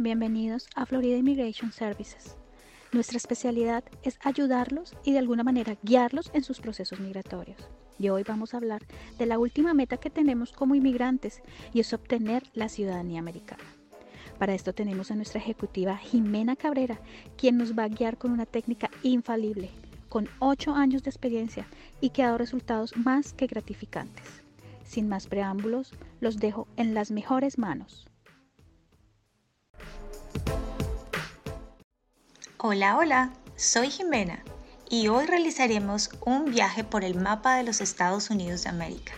Bienvenidos a Florida Immigration Services. Nuestra especialidad es ayudarlos y de alguna manera guiarlos en sus procesos migratorios. Y hoy vamos a hablar de la última meta que tenemos como inmigrantes y es obtener la ciudadanía americana. Para esto tenemos a nuestra ejecutiva Jimena Cabrera, quien nos va a guiar con una técnica infalible, con 8 años de experiencia y que ha dado resultados más que gratificantes. Sin más preámbulos, los dejo en las mejores manos. Hola, hola, soy Jimena y hoy realizaremos un viaje por el mapa de los Estados Unidos de América.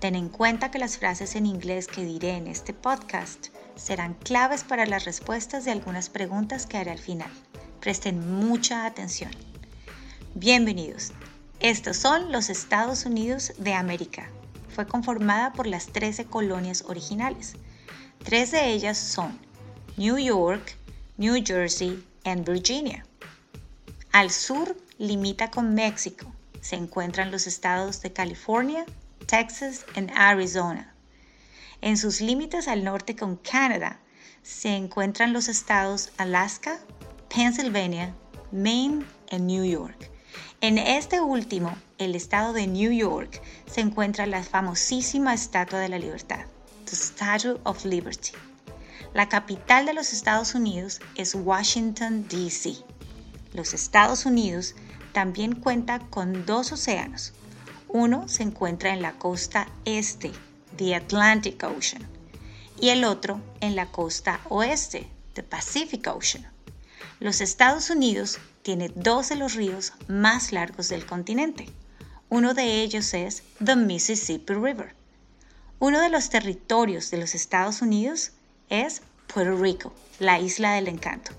Ten en cuenta que las frases en inglés que diré en este podcast serán claves para las respuestas de algunas preguntas que haré al final. Presten mucha atención. Bienvenidos. Estos son los Estados Unidos de América fue conformada por las 13 colonias originales. Tres de ellas son New York, New Jersey y Virginia. Al sur limita con México. Se encuentran los estados de California, Texas y Arizona. En sus límites al norte con Canadá se encuentran los estados Alaska, Pennsylvania, Maine y New York. En este último, el estado de New York, se encuentra la famosísima Estatua de la Libertad, the Statue of Liberty. La capital de los Estados Unidos es Washington, D.C. Los Estados Unidos también cuenta con dos océanos. Uno se encuentra en la costa este, the Atlantic Ocean, y el otro en la costa oeste, the Pacific Ocean. Los Estados Unidos tiene dos de los ríos más largos del continente. Uno de ellos es the Mississippi River. Uno de los territorios de los Estados Unidos es Puerto Rico, la isla del encanto.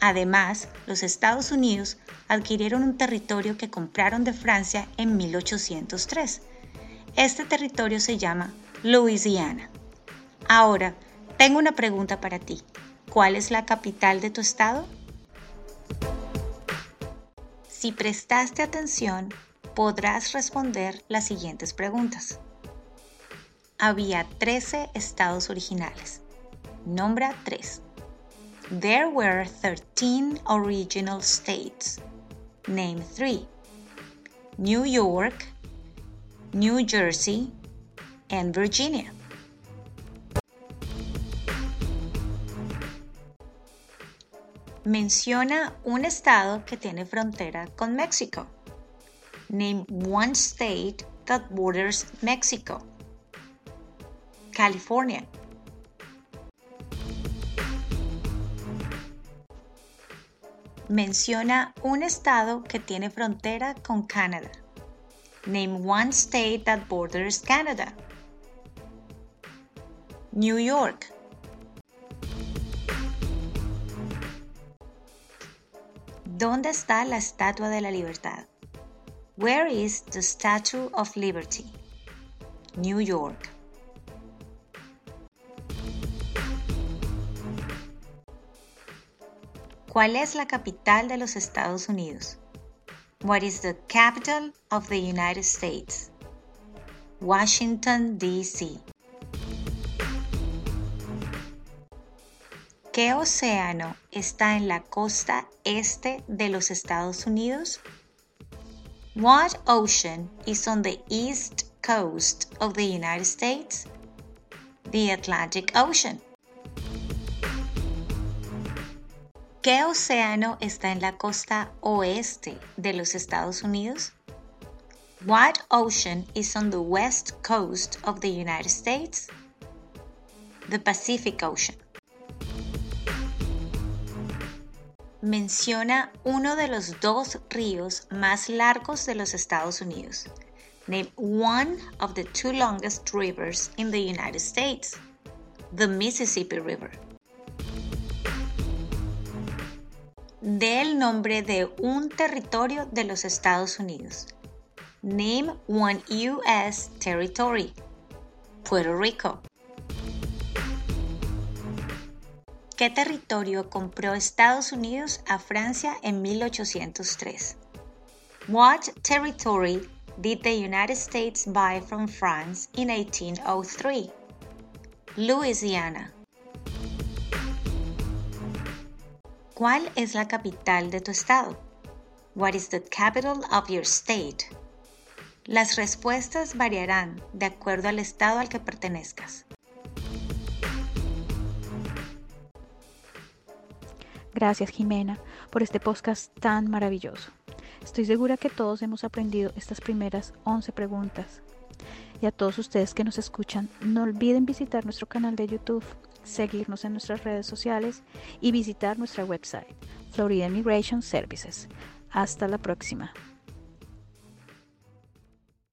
Además, los Estados Unidos adquirieron un territorio que compraron de Francia en 1803. Este territorio se llama Louisiana. Ahora, tengo una pregunta para ti. ¿Cuál es la capital de tu estado? Si prestaste atención, podrás responder las siguientes preguntas. Había 13 estados originales. Nombra 3. There were 13 original states. Name 3. New York, New Jersey, and Virginia. Menciona un estado que tiene frontera con México. Name one state that borders Mexico. California. Menciona un estado que tiene frontera con Canadá. Name one state that borders Canada. New York. ¿Dónde está la Estatua de la Libertad? Where is the Statue of Liberty? New York. ¿Cuál es la capital de los Estados Unidos? What is the capital of the United States? Washington, D.C. ¿Qué océano está en la costa este de los Estados Unidos? What ocean is on the east coast of the United States? The Atlantic Ocean. ¿Qué océano está en la costa oeste de los Estados Unidos? What ocean is on the west coast of the United States? The Pacific Ocean. menciona uno de los dos ríos más largos de los Estados Unidos. Name one of the two longest rivers in the United States. The Mississippi River. Dé el nombre de un territorio de los Estados Unidos. Name one U.S. territory. Puerto Rico. ¿Qué territorio compró Estados Unidos a Francia en 1803? What territory did the United States buy from France in 1803? Louisiana. ¿Cuál es la capital de tu estado? What is the capital of your state? Las respuestas variarán de acuerdo al estado al que pertenezcas. Gracias Jimena por este podcast tan maravilloso. Estoy segura que todos hemos aprendido estas primeras 11 preguntas. Y a todos ustedes que nos escuchan, no olviden visitar nuestro canal de YouTube, seguirnos en nuestras redes sociales y visitar nuestra website, Florida Immigration Services. Hasta la próxima.